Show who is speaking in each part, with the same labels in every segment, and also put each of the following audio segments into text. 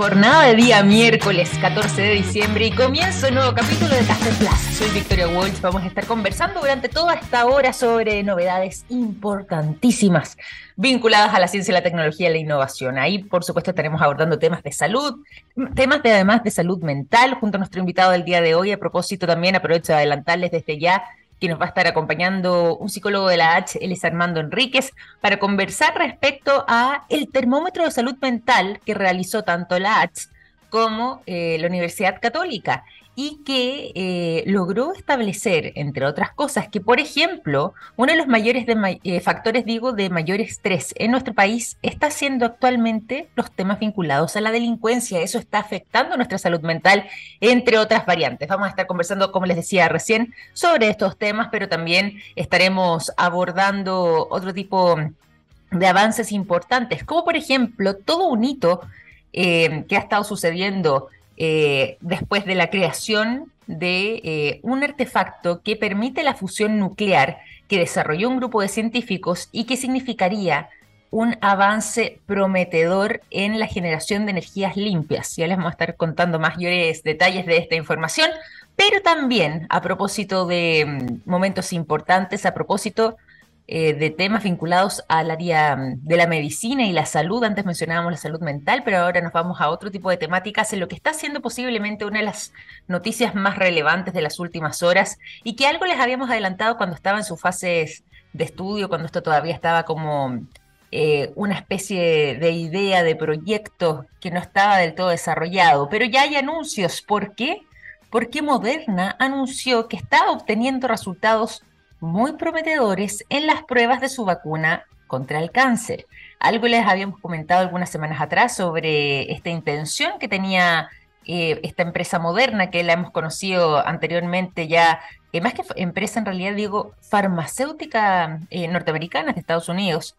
Speaker 1: jornada de día miércoles 14 de diciembre y comienzo un nuevo capítulo de Café Plaza. Soy Victoria Walsh. Vamos a estar conversando durante toda esta hora sobre novedades importantísimas vinculadas a la ciencia, la tecnología y la innovación. Ahí, por supuesto, estaremos abordando temas de salud, temas de además de salud mental, junto a nuestro invitado del día de hoy. A propósito, también aprovecho de adelantarles desde ya que nos va a estar acompañando un psicólogo de la H, él es Armando Enríquez, para conversar respecto a el termómetro de salud mental que realizó tanto la H como eh, la Universidad Católica y que eh, logró establecer, entre otras cosas, que, por ejemplo, uno de los mayores eh, factores, digo, de mayor estrés en nuestro país está siendo actualmente los temas vinculados a la delincuencia. Eso está afectando nuestra salud mental, entre otras variantes. Vamos a estar conversando, como les decía recién, sobre estos temas, pero también estaremos abordando otro tipo de avances importantes, como por ejemplo todo un hito eh, que ha estado sucediendo eh, después de la creación de eh, un artefacto que permite la fusión nuclear que desarrolló un grupo de científicos y que significaría un avance prometedor en la generación de energías limpias. Ya les vamos a estar contando mayores detalles de esta información, pero también a propósito de mm, momentos importantes, a propósito eh, de temas vinculados al área mm, de la medicina y la salud. Antes mencionábamos la salud mental, pero ahora nos vamos a otro tipo de temáticas en lo que está siendo posiblemente una de las noticias más relevantes de las últimas horas y que algo les habíamos adelantado cuando estaba en sus fases de estudio, cuando esto todavía estaba como eh, una especie de idea, de proyecto que no estaba del todo desarrollado. Pero ya hay anuncios. ¿Por qué? Porque Moderna anunció que está obteniendo resultados muy prometedores en las pruebas de su vacuna contra el cáncer. Algo les habíamos comentado algunas semanas atrás sobre esta intención que tenía eh, esta empresa moderna que la hemos conocido anteriormente ya, eh, más que empresa en realidad digo farmacéutica eh, norteamericana de Estados Unidos,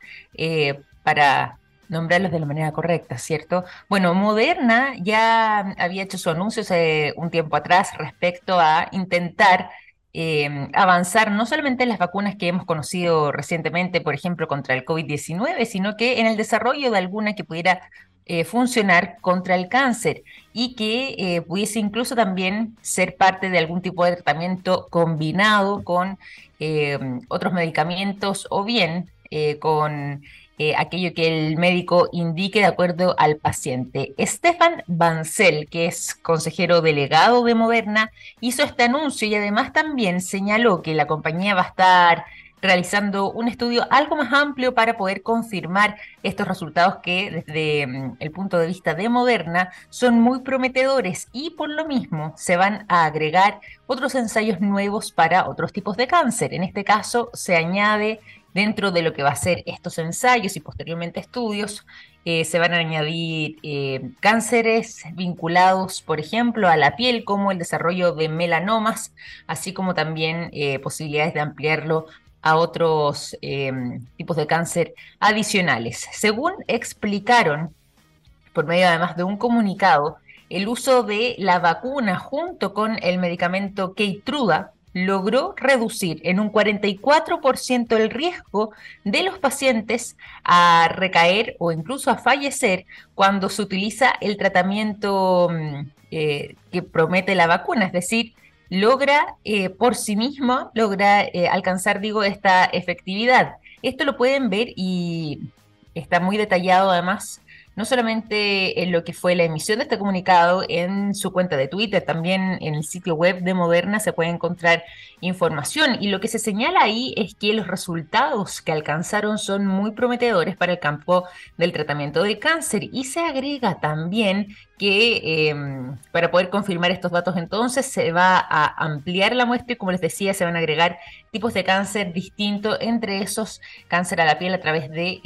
Speaker 1: para nombrarlos de la manera correcta, ¿cierto? Bueno, Moderna ya había hecho su anuncio hace un tiempo atrás respecto a intentar Em, avanzar no solamente en las vacunas que hemos conocido recientemente, por ejemplo, contra el COVID-19, sino que en el desarrollo de alguna que pudiera eh, funcionar contra el cáncer y que eh, pudiese incluso también ser parte de algún tipo de tratamiento combinado con em, otros medicamentos o bien eh, con aquello que el médico indique de acuerdo al paciente. Stefan Bancel, que es consejero delegado de Moderna, hizo este anuncio y además también señaló que la compañía va a estar realizando un estudio algo más amplio para poder confirmar estos resultados que desde mm, el punto de vista de Moderna son muy prometedores y por lo mismo se van a agregar otros ensayos nuevos para otros tipos de cáncer. En este caso se añade Dentro de lo que va a ser estos ensayos y posteriormente estudios, eh, se van a añadir eh, cánceres vinculados, por ejemplo, a la piel, como el desarrollo de melanomas, así como también eh, posibilidades de ampliarlo a otros em, tipos de cáncer adicionales. Según explicaron, por medio además de un comunicado, el uso de la vacuna junto con el medicamento Keytruda logró reducir en un 44% el riesgo de los pacientes a recaer o incluso a fallecer cuando se utiliza el tratamiento mm, eh, que promete la vacuna, es decir, logra eh, por sí mismo, logra eh, alcanzar, digo, esta efectividad. Esto lo pueden ver y está muy detallado además no solamente en lo que fue la emisión de este comunicado en su cuenta de Twitter, también en el sitio web de Moderna se puede encontrar información. Y lo que se señala ahí es que los resultados que alcanzaron son muy prometedores para el campo del tratamiento del cáncer. Y se agrega también que em, para poder confirmar estos datos entonces se va a ampliar la muestra y como les decía se van a agregar tipos de cáncer distintos, entre esos cáncer a la piel a través de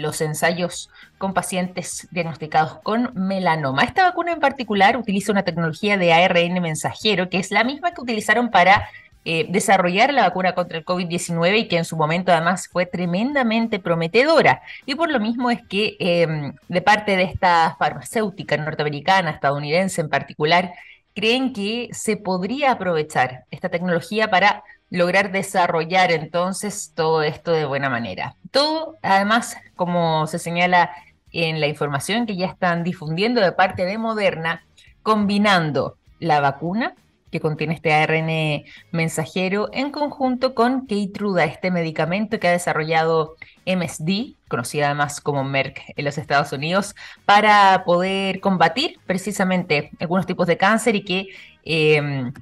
Speaker 1: los ensayos con pacientes diagnosticados con melanoma. Esta vacuna en particular utiliza una tecnología de ARN mensajero que es la misma que utilizaron para eh, desarrollar la vacuna contra el COVID-19 y que en su momento además fue tremendamente prometedora. Y por lo mismo es que em, de parte de esta farmacéutica norteamericana, estadounidense en particular, creen que se podría aprovechar esta tecnología para lograr desarrollar entonces todo esto de buena manera. Todo, además, como se señala en la información que ya están difundiendo de parte de Moderna, combinando la vacuna que contiene este ARN mensajero en conjunto con Keytruda, este medicamento que ha desarrollado MSD, conocida además como Merck en los Estados Unidos, para poder combatir precisamente algunos tipos de cáncer y que em,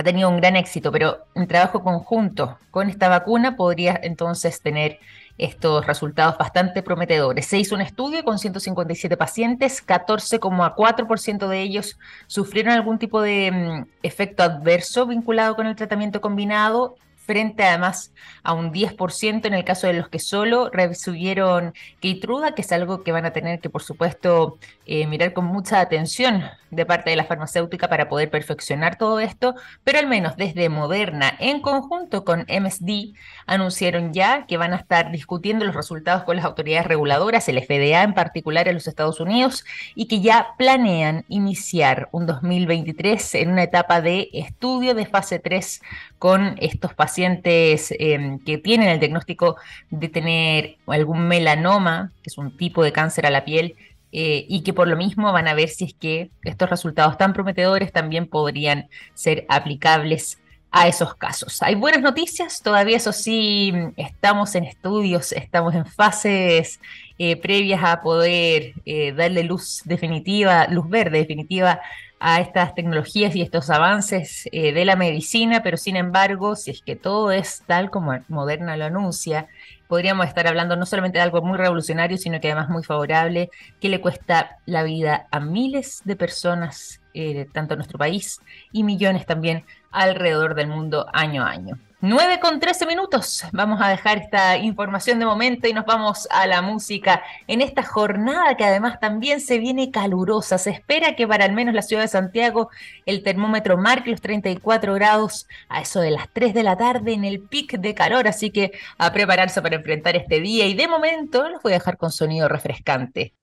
Speaker 1: ha tenido un gran éxito, pero en trabajo conjunto con esta vacuna podría entonces tener estos resultados bastante prometedores. Se hizo un estudio con 157 pacientes, 14,4% de ellos sufrieron algún tipo de mm, efecto adverso vinculado con el tratamiento combinado frente además a un 10% en el caso de los que solo recibieron Keytruda, que es algo que van a tener que, por supuesto, eh, mirar con mucha atención de parte de la farmacéutica para poder perfeccionar todo esto, pero al menos desde Moderna, en conjunto con MSD, anunciaron ya que van a estar discutiendo los resultados con las autoridades reguladoras, el FDA en particular en los Estados Unidos, y que ya planean iniciar un 2023 en una etapa de estudio de fase 3 con estos pacientes em, que tienen el diagnóstico de tener algún melanoma, que es un tipo de cáncer a la piel, eh, y que por lo mismo van a ver si es que estos resultados tan prometedores también podrían ser aplicables a esos casos. Hay buenas noticias, todavía eso sí, estamos en estudios, estamos en fases eh, previas a poder eh, darle luz definitiva, luz verde definitiva a estas tecnologías y estos avances eh, de la medicina, pero sin embargo, si es que todo es tal como Moderna lo anuncia, podríamos estar hablando no solamente de algo muy revolucionario, sino que además muy favorable, que le cuesta la vida a miles de personas, eh, tanto en nuestro país y millones también alrededor del mundo año a año. 9 con 13 minutos. Vamos a dejar esta información de momento y nos vamos a la música en esta jornada que además también se viene calurosa. Se espera que para al menos la ciudad de Santiago el termómetro marque los 34 grados a eso de las 3 de la tarde en el pic de calor. Así que a prepararse para enfrentar este día y de momento los voy a dejar con sonido refrescante.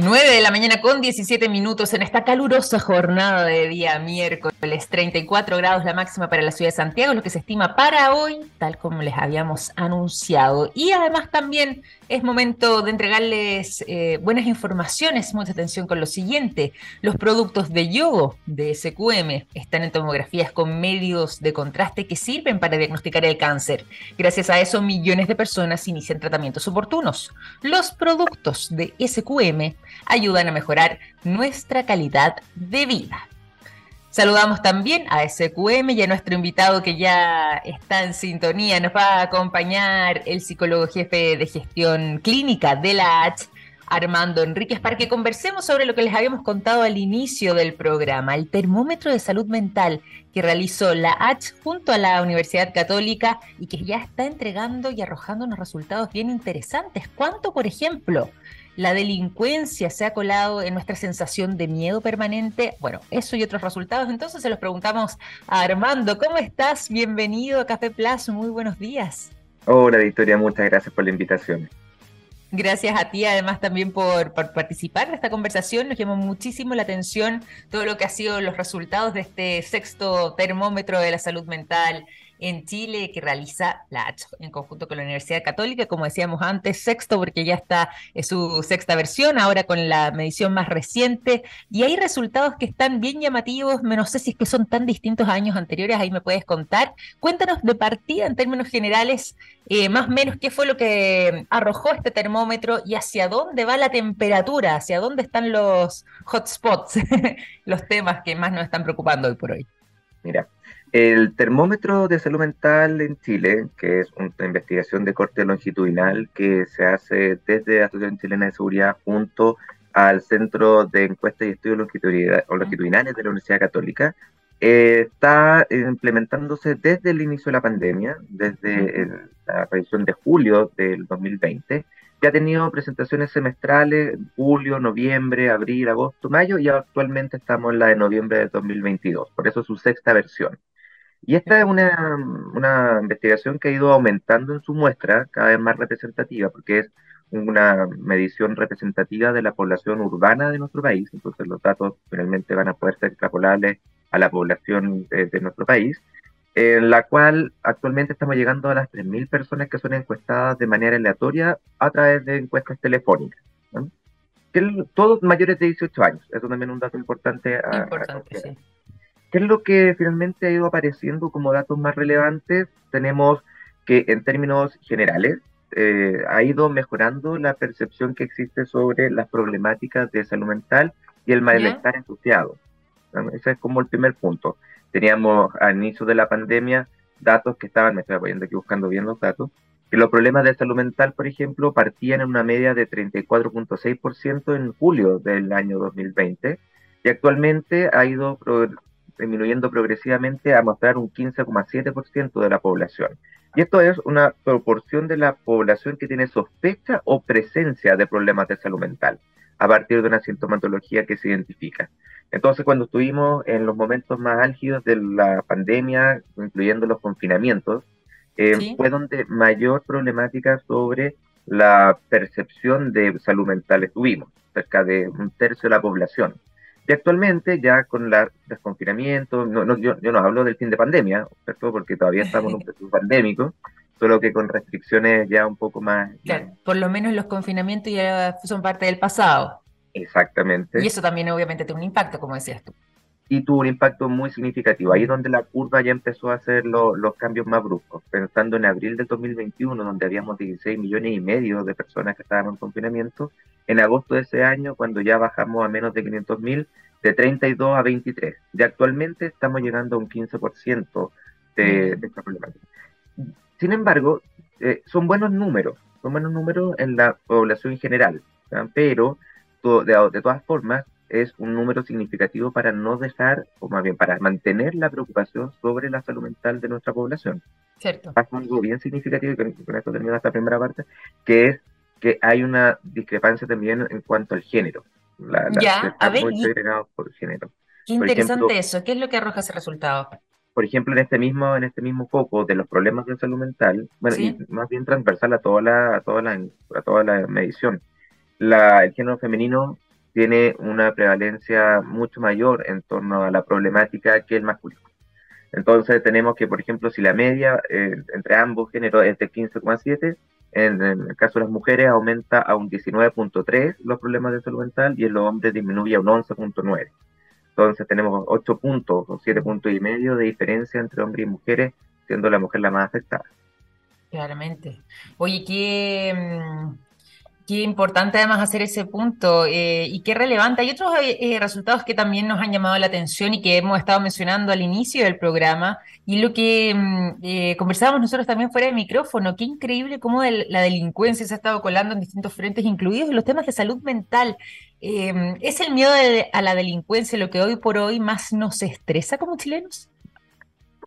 Speaker 1: 9 de la mañana con 17 minutos en esta calurosa jornada de día miércoles, 34 grados la máxima para la ciudad de Santiago, lo que se estima para hoy, tal como les habíamos anunciado. Y además también es momento de entregarles eh, buenas informaciones, mucha atención con lo siguiente. Los productos de yogo de SQM están en tomografías con medios de contraste que sirven para diagnosticar el cáncer. Gracias a eso, millones de personas inician tratamientos oportunos. Los productos de SQM ayudan a mejorar nuestra calidad de vida. Saludamos también a SQM y a nuestro invitado que ya está en sintonía. Nos va a acompañar el psicólogo jefe de gestión clínica de la H, Armando Enríquez, para que conversemos sobre lo que les habíamos contado al inicio del programa, el termómetro de salud mental que realizó la H junto a la Universidad Católica y que ya está entregando y arrojando unos resultados bien interesantes. ¿Cuánto, por ejemplo? La delincuencia se ha colado en nuestra sensación de miedo permanente. Bueno, eso y otros resultados. Entonces se los preguntamos a Armando. ¿Cómo estás? Bienvenido a Café Plus. Muy buenos días.
Speaker 2: Hola Victoria, muchas gracias por la invitación.
Speaker 1: Gracias a ti además también por, por, participar en esta conversación. Nos llamó muchísimo la atención todo lo que ha sido los resultados de este sexto termómetro de la salud mental en Chile que realiza la en conjunto con la Universidad Católica, como decíamos antes, sexto porque ya está su sexta versión, ahora con la medición más reciente, y hay resultados que están bien llamativos, no sé si es que son tan distintos a años anteriores, ahí me puedes contar. Cuéntanos de partida en términos generales, eh, más o menos qué fue lo que arrojó este termómetro y hacia dónde va la temperatura, hacia dónde están los hotspots, los temas que más nos están preocupando hoy por hoy.
Speaker 2: Mira, el termómetro de salud mental en Chile, que es una investigación de corte longitudinal que se hace desde la Asociación Chilena de Seguridad junto al Centro de Encuestas y Estudios Longitudinales de la Universidad Católica, eh, está implementándose desde el inicio de la pandemia, desde la aparición de julio del 2020, que ha tenido presentaciones semestrales julio, noviembre, abril, agosto, mayo y actualmente estamos en la de noviembre de 2022, por eso es su sexta versión. Y esta es una, una, investigación que ha ido aumentando en su muestra, cada vez más representativa, porque es una medición representativa de la población urbana de nuestro país, entonces los datos finalmente van a poder ser extrapolables a la población de, nuestro país. en la cual actualmente estamos llegando a las 3.000 personas que son encuestadas de manera aleatoria a través de encuestas telefónicas. Que todos mayores de 18 años, eso también es un dato importante.
Speaker 1: importante, sí.
Speaker 2: ¿Qué es lo que finalmente ha ido apareciendo como datos más relevantes? Tenemos que en términos generales eh, ha ido mejorando la percepción que existe sobre las problemáticas de salud mental y el malestar asociado. Ese es como el primer punto. Teníamos al inicio de la pandemia datos que estaban, me estoy apoyando aquí buscando bien los datos, que los problemas de salud mental, por ejemplo, partían en una media de 34.6% en julio del año 2020 y actualmente ha ido disminuyendo progresivamente a mostrar un 15,7% de la población. Y esto es una proporción de la población que tiene sospecha o presencia de problemas de salud mental a partir de una sintomatología que se identifica. Entonces, cuando estuvimos en los momentos más álgidos de la pandemia, incluyendo los confinamientos, eh, fue donde mayor problemática sobre la percepción de salud mental estuvimos, cerca de un tercio de la población. Y actualmente, ya con el desconfinamiento, no, yo, no hablo del fin de pandemia, ¿cierto? porque todavía estamos en un periodo pandémico, solo que con restricciones ya un poco más...
Speaker 1: Claro, por lo menos los confinamientos ya son parte del pasado.
Speaker 2: Exactamente.
Speaker 1: Y eso también obviamente tiene un impacto, como decías tú.
Speaker 2: Y tuvo un impacto muy significativo. Ahí es donde la curva ya empezó a hacer los cambios más bruscos. Pensando en abril del 2021, donde habíamos 16 millones y medio de personas que estaban en confinamiento, en agosto de ese año, cuando ya bajamos a menos de 500 mil, de 32 a 23. Y actualmente estamos llegando a un 15% de, de esta problemática. Sin embargo, eh, son buenos números, son buenos números en la población en general, pero de, todas formas es un número significativo para no dejar, o más bien para mantener la preocupación sobre la salud mental de nuestra población.
Speaker 1: Cierto.
Speaker 2: Pasa algo bien significativo, y con, esto termino esta primera parte, que es que hay una discrepancia también en cuanto al género.
Speaker 1: ya, a ver,
Speaker 2: por género.
Speaker 1: Qué interesante eso. ¿Qué es lo que arroja ese resultado?
Speaker 2: Por ejemplo, en este mismo, en este mismo foco de los problemas de salud mental, bueno, y más bien transversal a toda la, a toda la, a toda la medición la, el género femenino tiene una prevalencia mucho mayor en torno a la problemática que el masculino. Entonces tenemos que, por ejemplo, si la media eh, entre ambos géneros es de 15,7, en, el caso de las mujeres aumenta a un 19.3 los problemas de salud mental y en los hombres disminuye a un 11.9. Entonces tenemos 8 puntos o 7 puntos y medio de diferencia entre hombres y mujeres, siendo la mujer la más afectada.
Speaker 1: Claramente. Oye, ¿qué, mm, Qué importante además hacer ese punto eh, y qué relevante. Hay otros eh, eh, resultados que también nos han llamado la atención y que hemos estado mencionando al inicio del programa y lo que mm, conversábamos nosotros también fuera de micrófono. Qué increíble cómo la delincuencia se ha estado colando en distintos frentes, incluidos los temas de salud mental. ¿Es el miedo a la delincuencia lo que hoy por hoy más nos estresa como chilenos?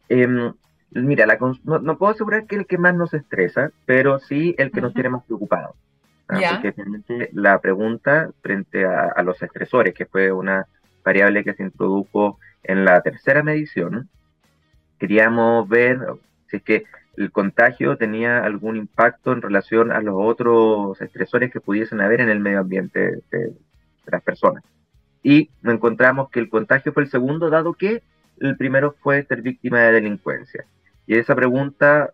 Speaker 2: Em, mira, no, puedo asegurar que el que más nos estresa, pero sí el que nos tiene más preocupados. Porque finalmente la pregunta frente a, los estresores, que fue una variable que se introdujo en la tercera medición, queríamos ver si es que el contagio tenía algún impacto en relación a los otros estresores que pudiesen haber en el medio ambiente de, las personas. Y encontramos que el contagio fue el segundo, dado que el primero fue ser víctima de delincuencia. Y esa pregunta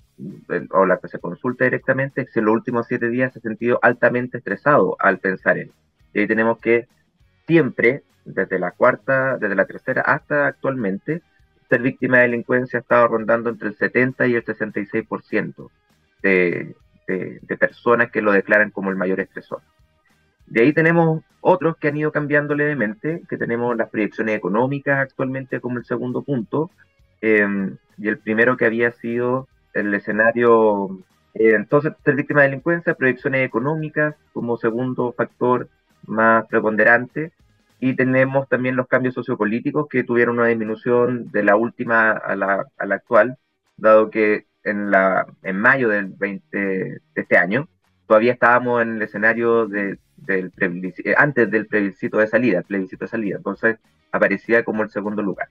Speaker 2: o la que se consulta directamente, si en los últimos siete días se ha sentido altamente estresado al pensar en. Y ahí tenemos que siempre, desde la cuarta, desde la tercera hasta actualmente, ser víctima de delincuencia ha estado rondando entre el 70 y el 66% de, de, de personas que lo declaran como el mayor estresor. De ahí tenemos otros que han ido cambiando levemente, que tenemos las proyecciones económicas actualmente como el segundo punto, eh, y el primero que había sido el escenario, eh, entonces, ser víctima de delincuencia, proyecciones económicas como segundo factor más preponderante, y tenemos también los cambios sociopolíticos que tuvieron una disminución de la última a la, a la actual, dado que en, la, en mayo del 20, de este año todavía estábamos en el escenario de, del eh, antes del plebiscito de salida, plebiscito de salida, entonces aparecía como el segundo lugar.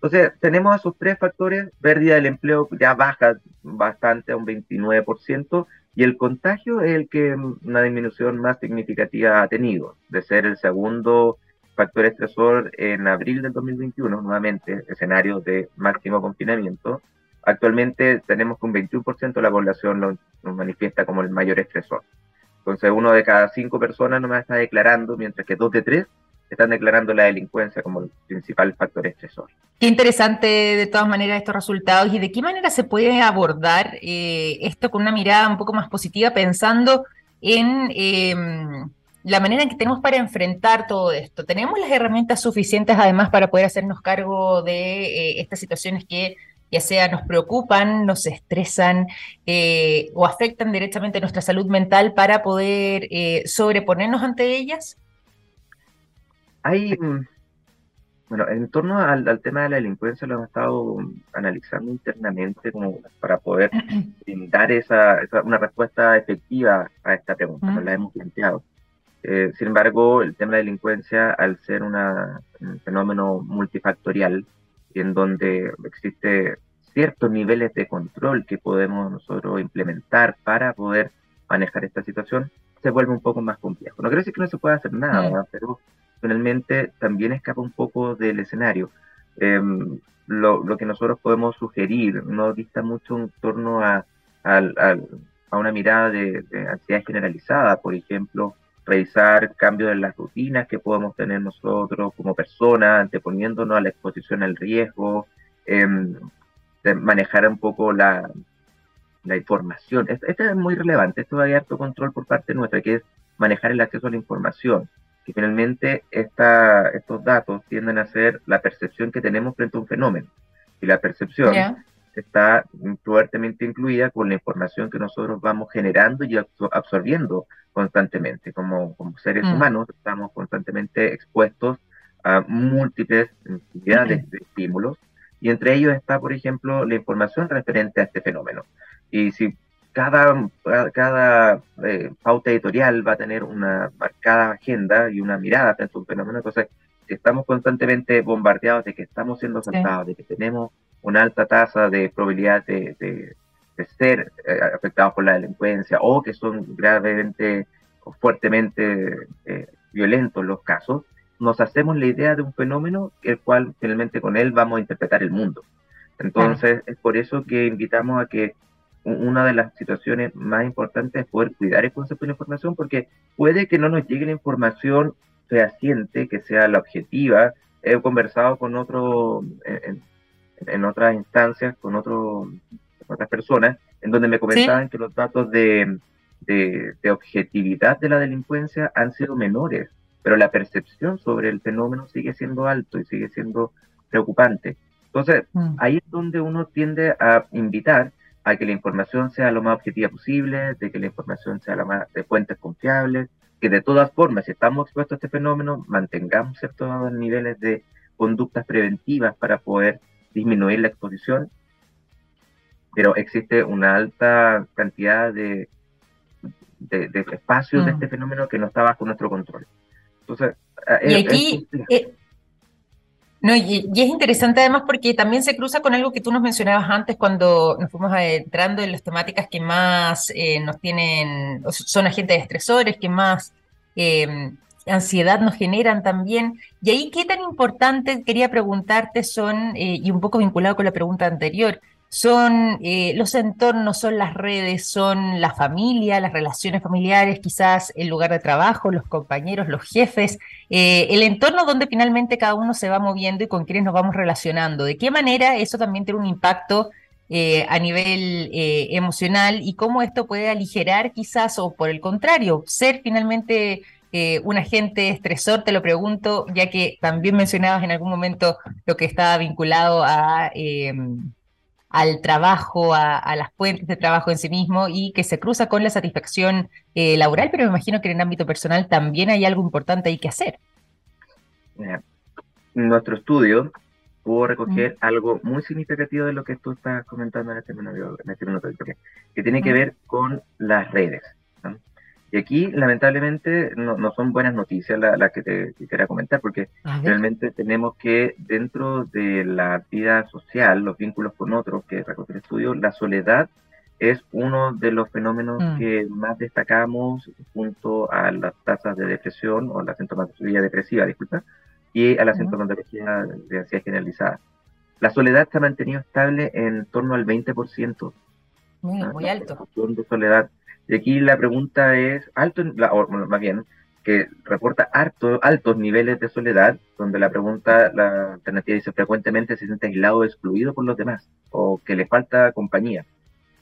Speaker 2: Entonces, tenemos esos tres factores, pérdida del empleo ya baja bastante a un 29%, y el contagio es el que una disminución más significativa ha tenido, de ser el segundo factor estresor en abril del 2021, nuevamente, escenario de máximo confinamiento, actualmente tenemos que un 21% de la población lo, manifiesta como el mayor estresor. Entonces, uno de cada cinco personas no me está declarando, mientras que dos de tres están declarando la delincuencia como el principal factor estresor.
Speaker 1: Qué interesante de todas maneras estos resultados y de qué manera se puede abordar eh, esto con una mirada un poco más positiva pensando en em, la manera en que tenemos para enfrentar todo esto. ¿Tenemos las herramientas suficientes además para poder hacernos cargo de eh, estas situaciones que ya sea nos preocupan, nos estresan eh, o afectan directamente nuestra salud mental para poder sobreponernos ante ellas?
Speaker 2: Hay, mm, bueno, en torno al, tema de la delincuencia lo hemos estado analizando internamente como para poder brindar esa, una respuesta efectiva a esta pregunta, nos la hemos planteado. Eh, sin embargo, el tema de la delincuencia, al ser un fenómeno multifactorial, en donde existe ciertos niveles de control que podemos nosotros implementar para poder manejar esta situación, se vuelve un poco más complejo. No quiero decir que no se pueda hacer nada, pero finalmente también escapa un poco del escenario. Em, lo, lo, que nosotros podemos sugerir no dista mucho en torno a, a una mirada de, ansiedad generalizada, por ejemplo, revisar cambios en las rutinas que podemos tener nosotros como personas, anteponiéndonos a la exposición al riesgo, em, manejar un poco la, la información. Esto, es muy relevante, esto hay harto control por parte nuestra, que es manejar el acceso a la información y finalmente esta, estos datos tienden a ser la percepción que tenemos frente a un fenómeno. Y la percepción está fuertemente incluida con la información que nosotros vamos generando y absorbiendo constantemente. Como, como seres mm. humanos estamos constantemente expuestos a múltiples cantidades de estímulos y entre ellos está, por ejemplo, la información referente a este fenómeno. Y si cada, cada eh, pauta editorial va a tener una marcada agenda y una mirada frente a un fenómeno. Entonces, estamos constantemente bombardeados de que estamos siendo asaltados, de que tenemos una alta tasa de probabilidad de, de, ser eh, afectados por la delincuencia o que son gravemente o fuertemente eh, violentos los casos, nos hacemos la idea de un fenómeno el cual finalmente con él vamos a interpretar el mundo. Entonces, es por eso que invitamos a que una de las situaciones más importantes es poder cuidar el concepto de la información, porque puede que no nos llegue la información fehaciente, que sea la objetiva. He conversado con otro, en, otras instancias, con, otro, otras personas, en donde me comentaban que los datos de, de, objetividad de la delincuencia han sido menores, pero la percepción sobre el fenómeno sigue siendo alto y sigue siendo preocupante. Entonces, mm. ahí es donde uno tiende a invitar a que la información sea lo más objetiva posible, de que la información sea la más de fuentes confiables, que de todas formas, si estamos expuestos a este fenómeno, mantengamos ciertos niveles de conductas preventivas para poder disminuir la exposición, pero existe una alta cantidad de, de, espacios de mm. este fenómeno que no está bajo nuestro control. Entonces,
Speaker 1: y aquí, no, y, es interesante además porque también se cruza con algo que tú nos mencionabas antes cuando nos fuimos entrando en las temáticas que más eh, nos tienen, son agentes estresores, que más em, ansiedad nos generan también. Y ahí, ¿qué tan importante, quería preguntarte, son, eh, y un poco vinculado con la pregunta anterior, son eh, los entornos, son las redes, son la familia, las relaciones familiares, quizás el lugar de trabajo, los compañeros, los jefes, eh, el entorno donde finalmente cada uno se va moviendo y con quienes nos vamos relacionando. ¿De qué manera eso también tiene un impacto eh, a nivel emocional y cómo esto puede aligerar quizás o por el contrario, ser finalmente un agente estresor, te lo pregunto, ya que también mencionabas en algún momento lo que estaba vinculado a al trabajo, a, las fuentes de trabajo en sí mismo y que se cruza con la satisfacción eh, laboral, pero me imagino que en el ámbito personal también hay algo importante ahí que hacer.
Speaker 2: Nuestro estudio pudo recoger algo muy significativo de lo que tú estás comentando en este minuto, en este minuto que tiene que ver con las redes. Y aquí, lamentablemente, no, no son buenas noticias las la que te quisiera comentar, porque realmente tenemos que, dentro de la vida social, los vínculos con otros que recoge el estudio, la soledad es uno de los fenómenos mm. que más destacamos junto a las tasas de depresión o la sintomatología depresiva, disculpa, y a la sintomatología de ansiedad generalizada. La soledad se ha mantenido estable en torno al 20%.
Speaker 1: Muy, ah, muy alto.
Speaker 2: De soledad. Y aquí la pregunta es, alto, más bien, que reporta altos niveles de soledad, donde la pregunta, la alternativa dice frecuentemente se siente aislado o excluido por los demás, o que le falta compañía.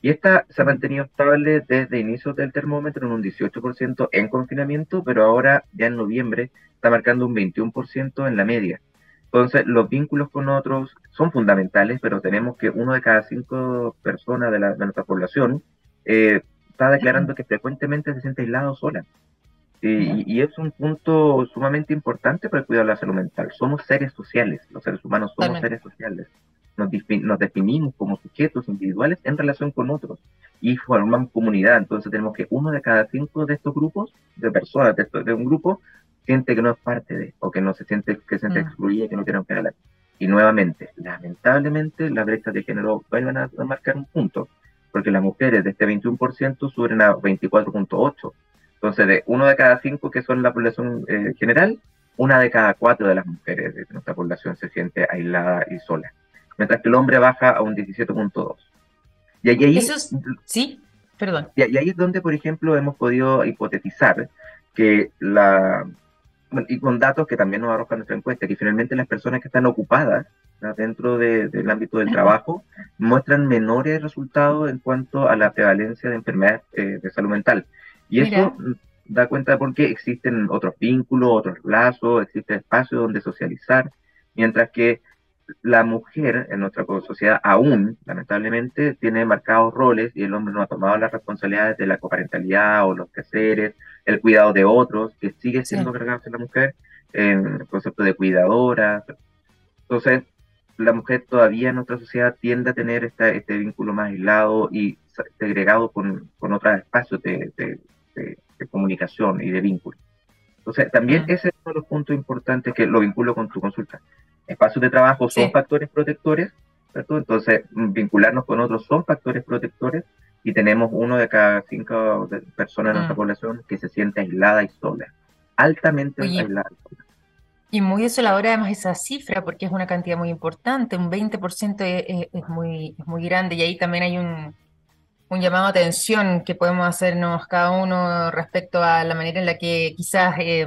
Speaker 2: Y esta se ha mantenido estable desde inicios del termómetro en un 18% en confinamiento, pero ahora ya en noviembre está marcando un 21% en la media. Entonces, los vínculos con otros son fundamentales, pero tenemos que uno de cada cinco personas de, la, nuestra población eh, está declarando que frecuentemente se siente aislado o sola. Y, es un punto sumamente importante para el cuidado de la salud mental. Somos seres sociales, los seres humanos somos seres sociales. Nos, nos, definimos como sujetos individuales en relación con otros y formamos comunidad. Entonces tenemos que uno de cada cinco de estos grupos, de personas de, de un grupo, siente que no es parte de, o que no se siente, que se siente mm. excluida, que no quiere hablar. Y nuevamente, lamentablemente, las brechas de género vuelven a, marcar un punto, porque las mujeres de este 21% suben a 24.8%. Entonces, de uno de cada cinco que son la población eh, general, una de cada cuatro de las mujeres de nuestra población se siente aislada y sola, mientras que el hombre baja a un 17.2. Y ahí,
Speaker 1: sí, perdón.
Speaker 2: Y, y ahí es donde, por ejemplo, hemos podido hipotetizar que la, y con datos que también nos arroja nuestra encuesta, que finalmente las personas que están ocupadas dentro del ámbito del trabajo muestran menores resultados en cuanto a la prevalencia de enfermedades eh, de salud mental. Y eso da cuenta de por qué existen otros vínculos, otros lazos, existe espacio donde socializar, mientras que la mujer en nuestra sociedad aún, lamentablemente, tiene marcados roles y el hombre no ha tomado las responsabilidades de la coparentalidad o los quehaceres, el cuidado de otros, que sigue siendo sí. cargado en la mujer, en el concepto de cuidadora. Entonces, la mujer todavía en nuestra sociedad tiende a tener este vínculo más aislado y segregado con, con otros espacios de, de, comunicación y de vínculo. Entonces, también ese es uno de los puntos importantes que lo vinculo con tu consulta espacios de trabajo son factores protectores, ¿cierto? Entonces, mm, vincularnos con otros son factores protectores y tenemos uno de cada cinco personas en nuestra mm. población que se siente aislada y sola, altamente aislada.
Speaker 1: Y muy desoladora además esa cifra, porque es una cantidad muy importante, un 20% es, es, muy, es muy grande y ahí también hay un, un llamado a atención que podemos hacernos cada uno respecto a la manera en la que quizás... Eh,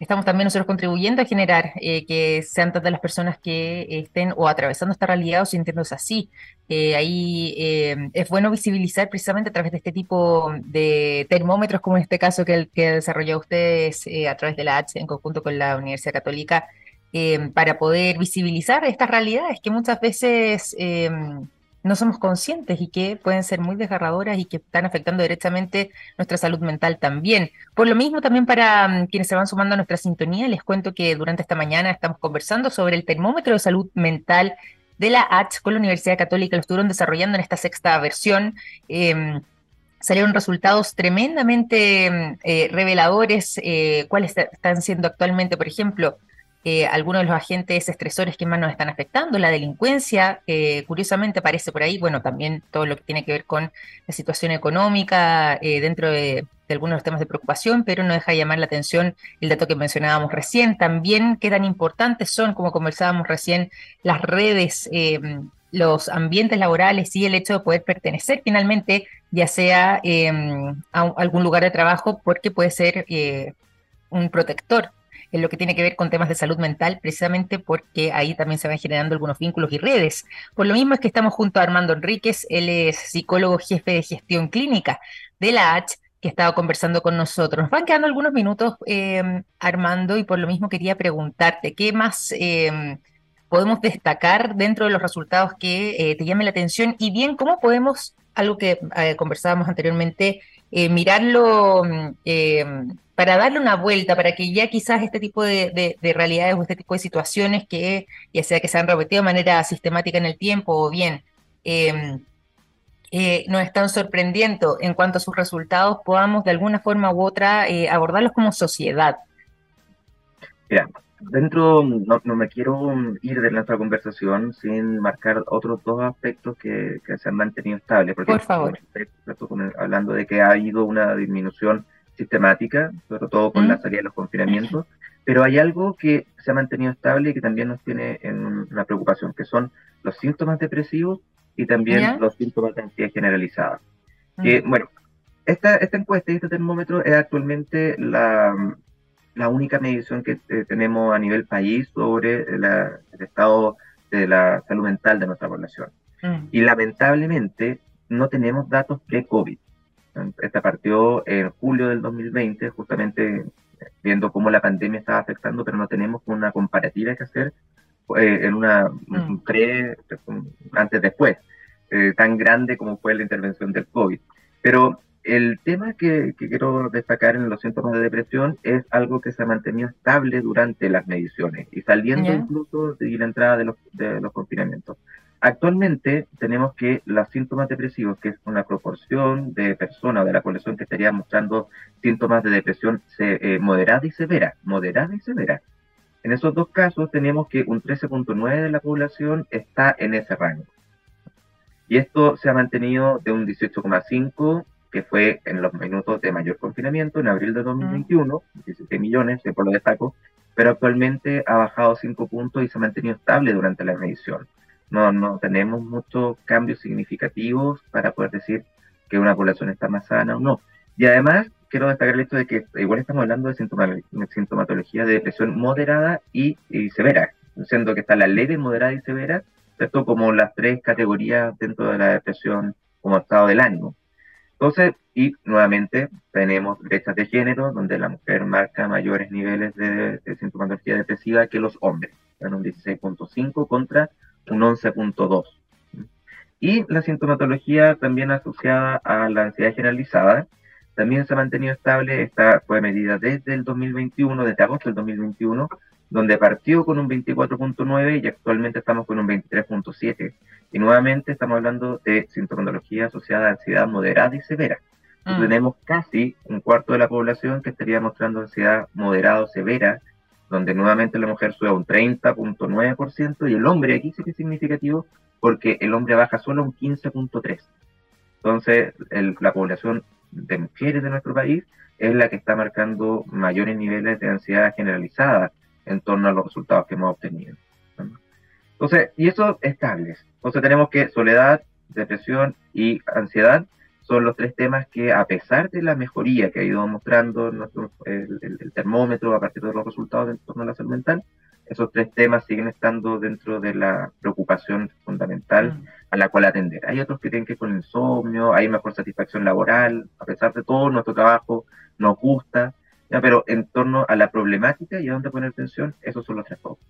Speaker 1: estamos también nosotros contribuyendo a generar eh, que sean tantas las personas que estén o atravesando esta realidad o sintiéndose así. Eh, ahí eh, es bueno visibilizar precisamente a través de este tipo de termómetros, como en este caso que, que desarrolló ustedes a través de la H en conjunto con la Universidad Católica, para poder visibilizar estas realidades que muchas veces no somos conscientes y que pueden ser muy desgarradoras y que están afectando directamente nuestra salud mental también. Por lo mismo, también para mm, quienes se van sumando a nuestra sintonía, les cuento que durante esta mañana estamos conversando sobre el termómetro de salud mental de la H con la Universidad Católica. Lo estuvieron desarrollando en esta sexta versión. Em, salieron resultados tremendamente mm, eh, reveladores, eh, cuáles están siendo actualmente, por ejemplo, eh, algunos de los agentes estresores que más nos están afectando, la delincuencia, curiosamente aparece por ahí, bueno, también todo lo que tiene que ver con la situación económica eh, dentro de, algunos temas de preocupación, pero no deja de llamar la atención el dato que mencionábamos recién, también qué tan importantes son, como conversábamos recién, las redes, em, los ambientes laborales y el hecho de poder pertenecer finalmente, ya sea em, a algún lugar de trabajo, porque puede ser eh, un protector en lo que tiene que ver con temas de salud mental, precisamente porque ahí también se van generando algunos vínculos y redes. Por lo mismo es que estamos junto a Armando Enríquez, él es psicólogo jefe de gestión clínica de la H, que ha estado conversando con nosotros. Nos van quedando algunos minutos, eh, Armando, y por lo mismo quería preguntarte, ¿qué más eh, podemos destacar dentro de los resultados que eh, te llamen la atención? Y bien, ¿cómo podemos, algo que conversábamos anteriormente, mirarlo para darle una vuelta, para que ya quizás este tipo de, realidades o este tipo de situaciones que ya sea que se han repetido de manera sistemática en el tiempo o bien em, eh, nos están sorprendiendo en cuanto a sus resultados, podamos de alguna forma u otra eh, abordarlos como sociedad.
Speaker 2: Mira, dentro, no, me quiero ir de nuestra conversación sin marcar otros dos aspectos que, se han mantenido estables.
Speaker 1: Por favor.
Speaker 2: Hablando de que ha habido una disminución sistemática, sobre todo con la salida de los confinamientos, Pero hay algo que se ha mantenido estable y que también nos tiene en una preocupación, que son los síntomas depresivos y también los síntomas de ansiedad generalizada. Que, mm. bueno, esta, esta encuesta y este termómetro es actualmente la, la única medición que eh, tenemos a nivel país sobre el estado de la salud mental de nuestra población. Mm. Y lamentablemente no tenemos datos pre-COVID. Esta partió en julio del 2020, justamente viendo cómo la pandemia estaba afectando, pero no tenemos una comparativa que hacer eh, en una mm. pre, antes después, eh, tan grande como fue la intervención del COVID. Pero el tema que, quiero destacar en los síntomas de depresión es algo que se ha mantenido estable durante las mediciones y saliendo incluso de la entrada de los, de los confinamientos. Actualmente tenemos que los síntomas depresivos, que es una proporción de personas de la población que estaría mostrando síntomas de depresión eh, moderada y severa, moderada y severa. En esos dos casos tenemos que un 13.9 de la población está en ese rango. Y esto se ha mantenido de un 18,5 que fue en los minutos de mayor confinamiento en abril de 2021, 17 millones, por lo destaco, pero actualmente ha bajado 5 puntos y se ha mantenido estable durante la medición. No, no tenemos muchos cambios significativos para poder decir que una población está más sana o no. Y además, quiero destacar el hecho de que igual estamos hablando de sintomatología de depresión moderada y, y severa, siendo que está la leve, moderada y severa, esto como las tres categorías dentro de la depresión como estado del ánimo. Entonces, y nuevamente tenemos brechas de género, donde la mujer marca mayores niveles de, sintomatología depresiva que los hombres, en un 16.5 contra un 11.2. Y la sintomatología también asociada a la ansiedad generalizada, también se ha mantenido estable, esta fue medida desde el 2021, desde agosto del 2021, donde partió con un 24.9 y actualmente estamos con un 23.7. Y nuevamente estamos hablando de sintomatología asociada a ansiedad moderada y severa. Mm. Tenemos casi un cuarto de la población que estaría mostrando ansiedad moderada o severa, donde nuevamente la mujer sube a un 30.9% y el hombre aquí sí que es significativo porque el hombre baja solo un 15.3%. Entonces, la población de mujeres de nuestro país es la que está marcando mayores niveles de ansiedad generalizada en torno a los resultados que hemos obtenido. Entonces, y eso estables. Entonces tenemos que soledad, depresión y ansiedad son los tres temas que a pesar de la mejoría que ha ido mostrando nuestro, el, termómetro a partir de los resultados en torno a la salud mental, esos tres temas siguen estando dentro de la preocupación fundamental mm. a la cual atender. Hay otros que tienen que ver con insomnio, hay mejor satisfacción laboral, a pesar de todo nuestro trabajo nos gusta, pero en torno a la problemática y a dónde poner atención, esos son los tres focos.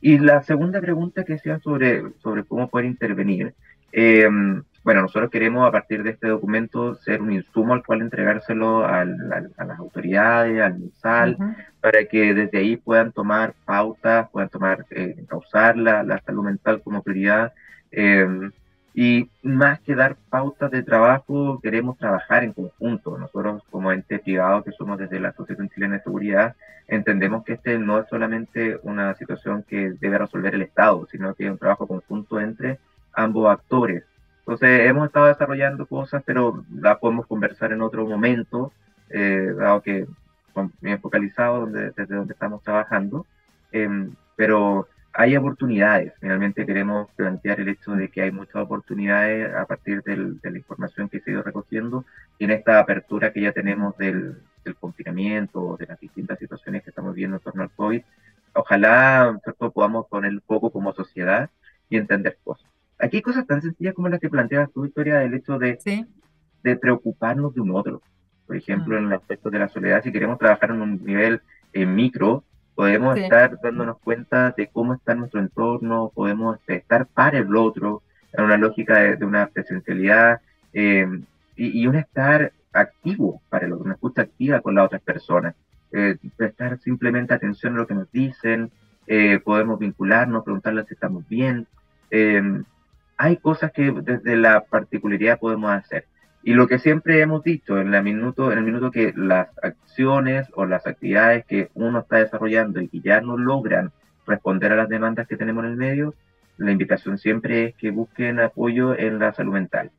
Speaker 2: Y la segunda pregunta que hacían sobre, sobre cómo poder intervenir, eh, bueno, nosotros queremos a partir de este documento ser un insumo al cual entregárselo a las autoridades, al MISAL, para que desde ahí puedan tomar pautas, puedan tomar, eh, causar la, la, salud mental como prioridad. Eh, y más que dar pautas de trabajo, queremos trabajar en conjunto. Nosotros como ente privado que somos desde la Asociación Chilena de Seguridad, entendemos que este no es solamente una situación que debe resolver el Estado, sino que es un trabajo conjunto entre ambos actores. Entonces hemos estado desarrollando cosas, pero las podemos conversar en otro momento, eh, dado que bien focalizados donde, desde donde estamos trabajando. Eh, pero hay oportunidades. Finalmente queremos plantear el hecho de que hay muchas oportunidades a partir de la información que se ha ido recogiendo y en esta apertura que ya tenemos del, confinamiento, de las distintas situaciones que estamos viendo en torno al COVID. Ojalá podamos poner el foco como sociedad y entender cosas. Aquí hay cosas tan sencillas como las que planteas tu Victoria, del hecho de, de preocuparnos de un otro. Por ejemplo, mm. en el aspecto de la soledad, si queremos trabajar en un nivel eh, micro, podemos estar dándonos cuenta de cómo está nuestro entorno, podemos estar para el otro, en una lógica de, una presencialidad em, y, un estar activo para el otro, una escucha activa con las otras personas, eh, prestar simplemente atención a lo que nos dicen, eh, podemos vincularnos, preguntarles si estamos bien. Em, hay cosas que desde la particularidad podemos hacer. Y lo que siempre hemos dicho en, la minuto, en el minuto que las acciones o las actividades que uno está desarrollando y que ya no logran responder a las demandas que tenemos en el medio, la invitación siempre es que busquen apoyo en la salud mental.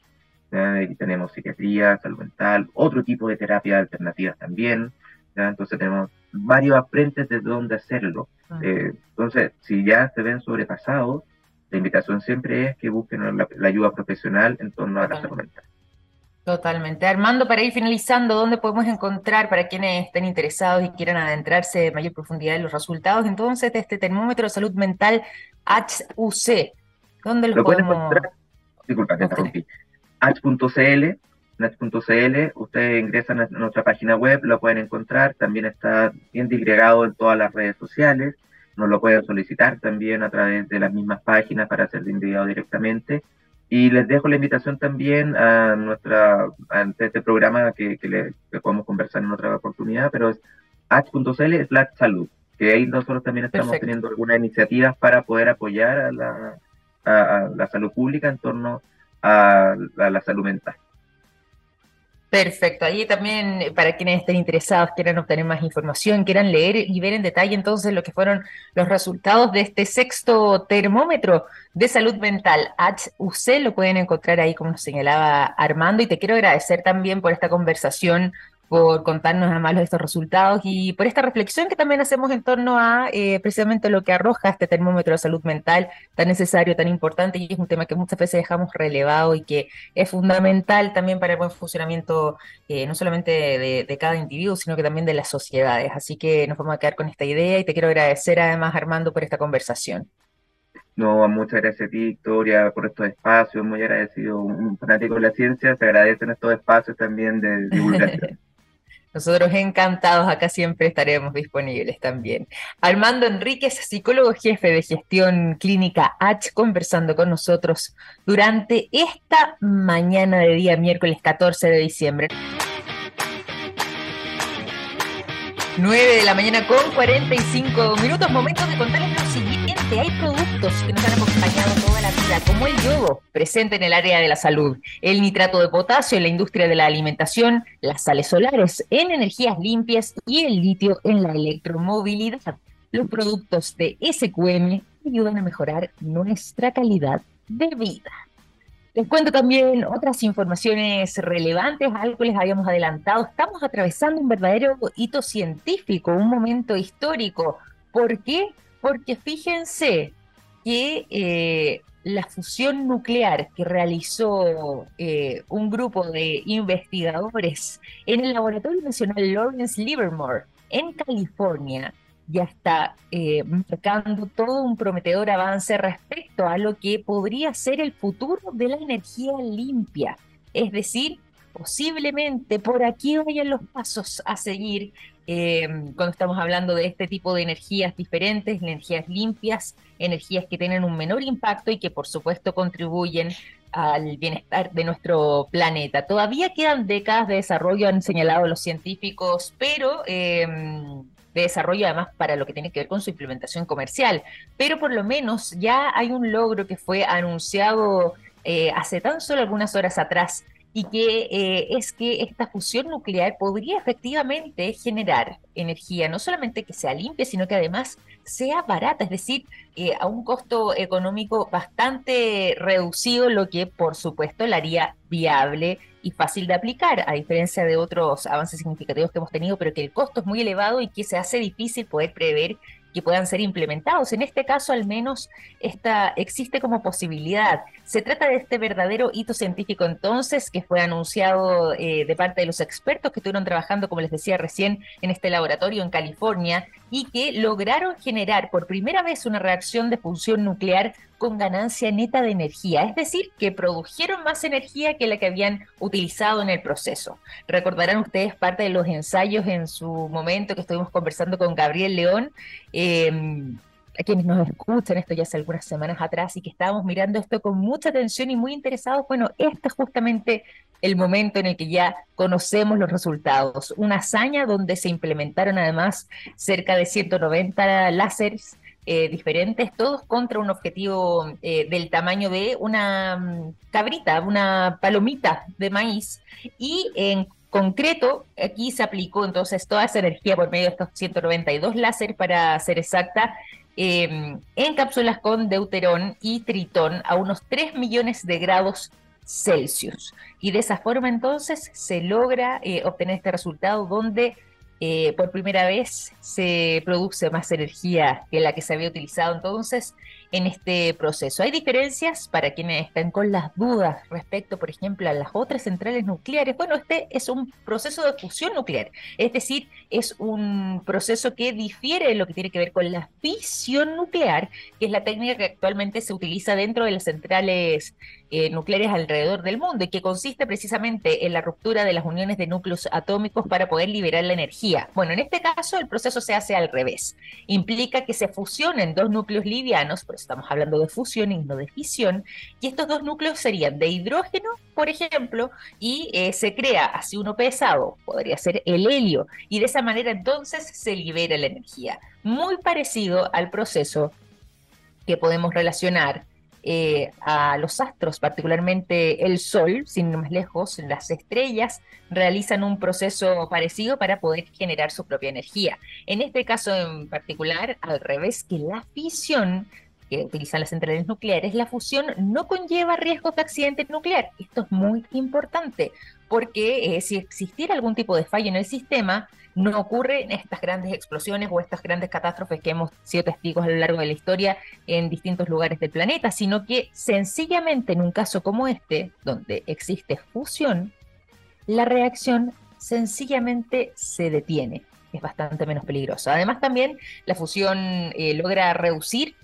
Speaker 2: Aquí tenemos psiquiatría, salud mental, otro tipo de terapias alternativas también. Entonces tenemos varios frentes de dónde hacerlo. Ah. Eh, entonces, si ya se ven sobrepasados, la invitación siempre es que busquen la, ayuda profesional en torno a la salud mental.
Speaker 1: Totalmente. Armando, para ir finalizando, ¿dónde podemos encontrar para quienes estén interesados y quieran adentrarse en mayor profundidad en los resultados entonces de este termómetro de salud mental HUC? ¿Dónde lo, podemos encontrar?
Speaker 2: Disculpa, te interrumpí. H.cl, H.cl, ustedes ingresan a nuestra página web, lo pueden encontrar, también está bien disgregado en todas las redes sociales, nos lo pueden solicitar también a través de las mismas páginas para ser enviado directamente y les dejo la invitación también a nuestra a este programa que, que, le, podemos conversar en otra oportunidad, pero es h.cl slash salud, que ahí nosotros también estamos teniendo algunas iniciativas para poder apoyar a la, a, la salud pública en torno a la salud mental.
Speaker 1: Perfecto, allí también eh, para quienes estén interesados, quieran obtener más información, quieran leer y ver en detalle entonces lo que fueron los resultados de este sexto termómetro de salud mental HUC, lo pueden encontrar ahí como señalaba Armando. Y te quiero agradecer también por esta conversación por contarnos además de estos resultados y por esta reflexión que también hacemos en torno a eh, precisamente lo que arroja este termómetro de salud mental tan necesario, tan importante y es un tema que muchas veces dejamos relevado y que es fundamental también para el buen funcionamiento eh, no solamente de, de, cada individuo, sino que también de las sociedades. Así que nos vamos a quedar con esta idea y te quiero agradecer además Armando por esta conversación.
Speaker 2: No, muchas gracias a ti, Victoria, por estos espacios. Muy agradecido, un fanático de la ciencia. Se agradecen estos espacios también de divulgación.
Speaker 1: Nosotros encantados acá siempre estaremos disponibles también. Armando Enríquez, psicólogo jefe de gestión clínica H, conversando con nosotros durante esta mañana de día miércoles 14 de diciembre. 9 de la mañana con 45 minutos, momentos de contarles lo siguiente. Hay productos que nos han acompañado toda la vida, como el yodo, presente en el área de la salud, el nitrato de potasio en la industria de la alimentación, las sales solares en energías limpias y el litio en la electromovilidad. Los productos de SQM ayudan a mejorar nuestra calidad de vida. Les cuento también otras informaciones relevantes, algo les habíamos adelantado. Estamos atravesando un verdadero hito científico, un momento histórico. ¿Por qué? Porque fíjense que eh, la fusión nuclear que realizó eh, un grupo de investigadores en el Laboratorio Nacional Lawrence Livermore en California ya está eh, marcando todo un prometedor avance respecto a lo que podría ser el futuro de la energía limpia. Es decir, posiblemente por aquí vayan los pasos a seguir eh, cuando estamos hablando de este tipo de energías diferentes, energías limpias, energías que tienen un menor impacto y que por supuesto contribuyen al bienestar de nuestro planeta. Todavía quedan décadas de desarrollo, han señalado los científicos, pero... Eh, de desarrollo, además para lo que tiene que ver con su implementación comercial. Pero por lo menos ya hay un logro que fue anunciado eh, hace tan solo algunas horas atrás y que eh, es que esta fusión nuclear podría efectivamente generar energía, no solamente que sea limpia, sino que además sea barata, es decir, eh, a un costo económico bastante reducido, lo que por supuesto la haría viable y fácil de aplicar, a diferencia de otros avances significativos que hemos tenido, pero que el costo es muy elevado y que se hace difícil poder prever que puedan ser implementados. En este caso, al menos, esta, existe como posibilidad. Se trata de este verdadero hito científico entonces que fue anunciado eh, de parte de los expertos que estuvieron trabajando, como les decía recién, en este laboratorio en California y que lograron generar por primera vez una reacción de fusión nuclear con ganancia neta de energía, es decir, que produjeron más energía que la que habían utilizado en el proceso. Recordarán ustedes parte de los ensayos en su momento que estuvimos conversando con Gabriel León, eh, a quienes nos escuchan esto ya hace algunas semanas atrás y que estábamos mirando esto con mucha atención y muy interesados. Bueno, este es justamente el momento en el que ya conocemos los resultados. Una hazaña donde se implementaron además cerca de 190 láseres eh, diferentes, todos contra un objetivo eh, del tamaño de una mm, cabrita, una palomita de maíz. Y en concreto, aquí se aplicó entonces toda esa energía por medio de estos 192 láser, para ser exacta, em, en cápsulas con deuterón y tritón a unos 3 millones de grados Celsius. Y de esa forma entonces se logra eh, obtener este resultado donde eh, por primera vez se produce más energía que la que se había utilizado entonces en este proceso. Hay diferencias para quienes están con las dudas respecto, por ejemplo, a las otras centrales nucleares. Bueno, este es un proceso de fusión nuclear, es decir, es un proceso que difiere de lo que tiene que ver con la fisión nuclear, que es la técnica que actualmente se utiliza dentro de las centrales eh, nucleares alrededor del mundo y que consiste precisamente en la ruptura de las uniones de núcleos atómicos para poder liberar la energía. Bueno, en este caso el proceso se hace al revés. Implica que se fusionen dos núcleos livianos, por eso estamos hablando de fusión y no de fisión, y estos dos núcleos serían de hidrógeno, por ejemplo, y eh, se crea así uno pesado, podría ser el helio, y de esa manera entonces se libera la energía. Muy parecido al proceso que podemos relacionar eh, a los astros, particularmente el Sol, sin ir más lejos, las estrellas realizan un proceso parecido para poder generar su propia energía. En este caso en particular, al revés que la fisión que utilizan las centrales nucleares, la fusión no conlleva riesgos de accidente nuclear. Esto es muy importante, porque eh, si existiera algún tipo de fallo en el sistema, no ocurren estas grandes explosiones o estas grandes catástrofes que hemos sido testigos a lo largo de la historia en distintos lugares del planeta, sino que sencillamente en un caso como este, donde existe fusión, la reacción sencillamente se detiene. Es bastante menos peligroso. Además, también la fusión eh, logra reducir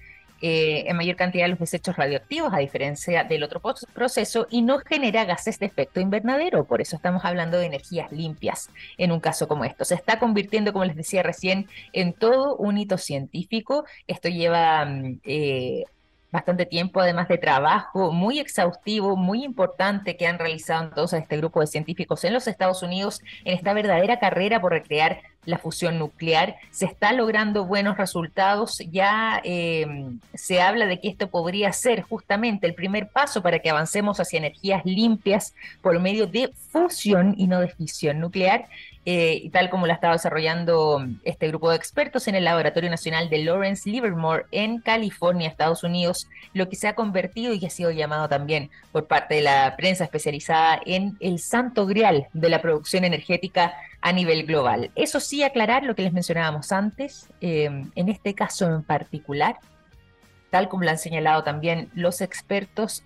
Speaker 1: eh, en mayor cantidad los desechos radioactivos, a diferencia del otro proceso, y no genera gases de efecto invernadero. Por eso estamos hablando de energías limpias en un caso como esto. Se está convirtiendo, como les decía recién, en todo un hito científico. Esto lleva mm, eh, bastante tiempo, además de trabajo muy exhaustivo, muy importante que han realizado entonces este grupo de científicos en los Estados Unidos en esta verdadera carrera por recrear la fusión nuclear. Se está logrando buenos resultados. Ya eh, se habla de que esto podría ser justamente el primer paso para que avancemos hacia energías limpias por medio de fusión y no de fisión nuclear. Eh, y tal como la estaba desarrollando este grupo de expertos en el Laboratorio Nacional de Lawrence Livermore en California, Estados Unidos, lo que se ha convertido y ha sido llamado también por parte de la prensa especializada en el santo grial de la producción energética a nivel global. Eso sí, aclarar lo que les mencionábamos antes, eh, en este caso en particular, tal como lo han señalado también los expertos,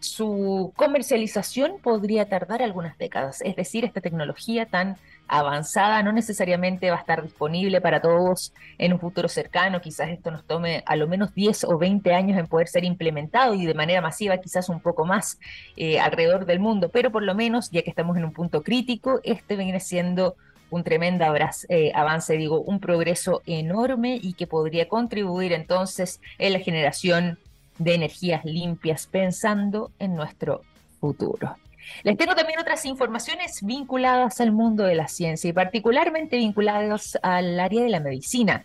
Speaker 1: su comercialización podría tardar algunas décadas. Es decir, esta tecnología tan avanzada no necesariamente va a estar disponible para todos en un futuro cercano. Quizás esto nos tome a lo menos 10 o 20 años en poder ser implementado y de manera masiva quizás un poco más eh, alrededor del mundo. Pero por lo menos, ya que estamos en un punto crítico, este viene siendo un tremendo eh, avance, digo, un progreso enorme y que podría contribuir entonces en la generación de energías limpias pensando en nuestro futuro. Les tengo también otras informaciones vinculadas al mundo de la ciencia y particularmente vinculadas al área de la medicina.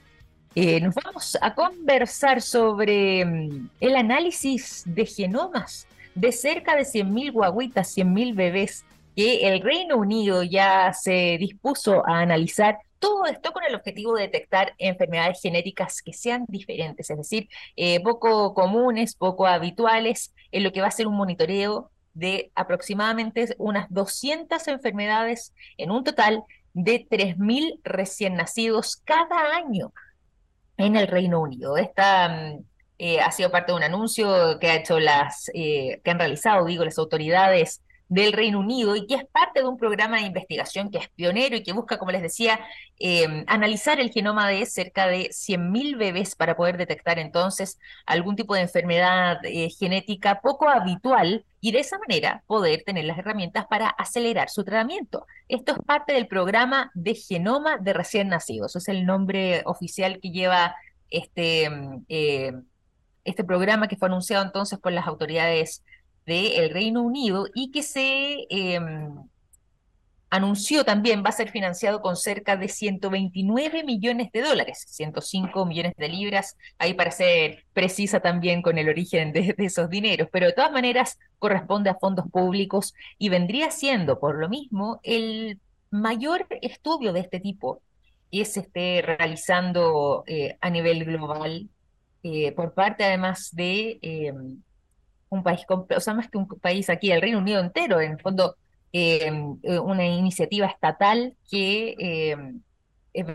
Speaker 1: Eh, nos vamos a conversar sobre mm, el análisis de genomas de cerca de 100.000 guaguitas, 100.000 bebés que el Reino Unido ya se dispuso a analizar todo esto con el objetivo de detectar enfermedades genéticas que sean diferentes, es decir, eh, poco comunes, poco habituales, en lo que va a ser un monitoreo de aproximadamente unas 200 enfermedades en un total de 3.000 recién nacidos cada año en el Reino Unido. Esta mm, eh, ha sido parte de un anuncio que ha hecho las, eh, que han realizado, digo, las autoridades del Reino Unido y que es parte de un programa de investigación que es pionero y que busca, como les decía, em, analizar el genoma de cerca de 100.000 bebés para poder detectar entonces algún tipo de enfermedad eh, genética poco habitual y de esa manera poder tener las herramientas para acelerar su tratamiento. Esto es parte del programa de genoma de recién nacidos, es el nombre oficial que lleva este, em, eh, este programa que fue anunciado entonces por las autoridades del Reino Unido y que se em, anunció también va a ser financiado con cerca de 129 millones de dólares, 105 millones de libras, ahí para ser precisa también con el origen de, esos dineros, pero de todas maneras corresponde a fondos públicos y vendría siendo por lo mismo el mayor estudio de este tipo que se esté realizando eh, a nivel global eh, por parte además de em, un país, o sea, más que un país aquí, el Reino Unido entero, en el fondo, em, eh, una iniciativa estatal que em,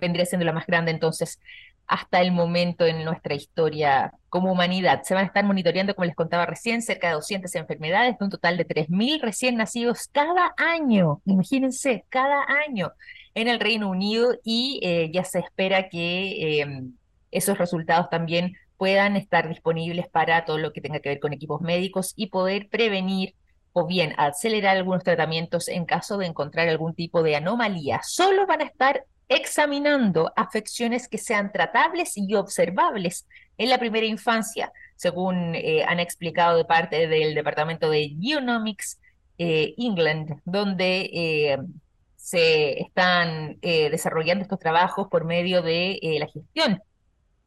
Speaker 1: vendría siendo la más grande entonces hasta el momento en nuestra historia como humanidad. Se van a estar monitoreando, como les contaba recién, cerca de 200 enfermedades, de un total de 3.000 recién nacidos cada año. Imagínense, cada año en el Reino Unido y eh, ya se espera que em, esos resultados también puedan estar disponibles para todo lo que tenga que ver con equipos médicos y poder prevenir o bien acelerar algunos tratamientos en caso de encontrar algún tipo de anomalía. Solo van a estar examinando afecciones que sean tratables y observables en la primera infancia, según eh, han explicado de parte del Departamento de Genomics eh, England, donde eh, se están desarrollando estos trabajos por medio de la gestión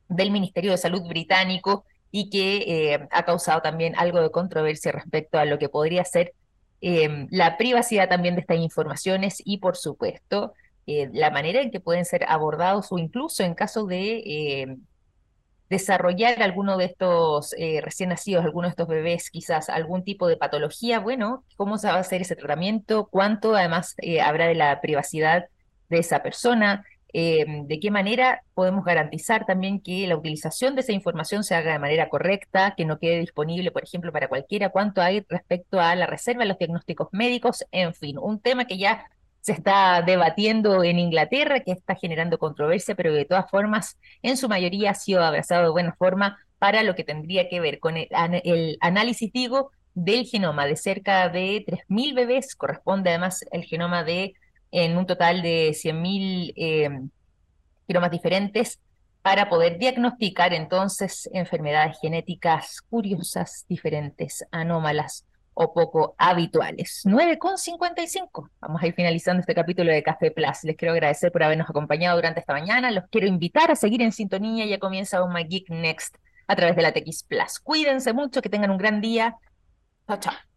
Speaker 1: del Ministerio de Salud británico y que ha causado también algo de controversia respecto a lo que podría ser la privacidad también de estas informaciones y, por supuesto, eh, la manera en que pueden ser abordados o incluso en caso de eh, desarrollar alguno de estos eh, recién nacidos, alguno de estos bebés, quizás algún tipo de patología, bueno, cómo se va a hacer ese tratamiento, cuánto además habrá de la privacidad de esa persona, de qué manera podemos garantizar también que la utilización de esa información se haga de manera correcta, que no quede disponible, por ejemplo, para cualquiera, cuánto hay respecto a la reserva de los diagnósticos médicos, en fin, un tema que ya se está debatiendo en Inglaterra, que está generando controversia, pero de todas formas, en su mayoría ha sido abrazado de buena forma para lo que tendría que ver con el, análisis, digo, del genoma. De cerca de 3.000 bebés, corresponde además el genoma de, en un total de 100.000 eh, genomas diferentes, para poder diagnosticar entonces enfermedades genéticas curiosas, diferentes, anómalas o poco habituales. 9,55. Vamos a ir finalizando este capítulo de Café Plus. Les quiero agradecer por habernos acompañado durante esta mañana. Los quiero invitar a seguir en sintonía. Ya comienza un My Geek Next a través de la TX Plus. Cuídense mucho, que tengan un gran día. Chao, chao.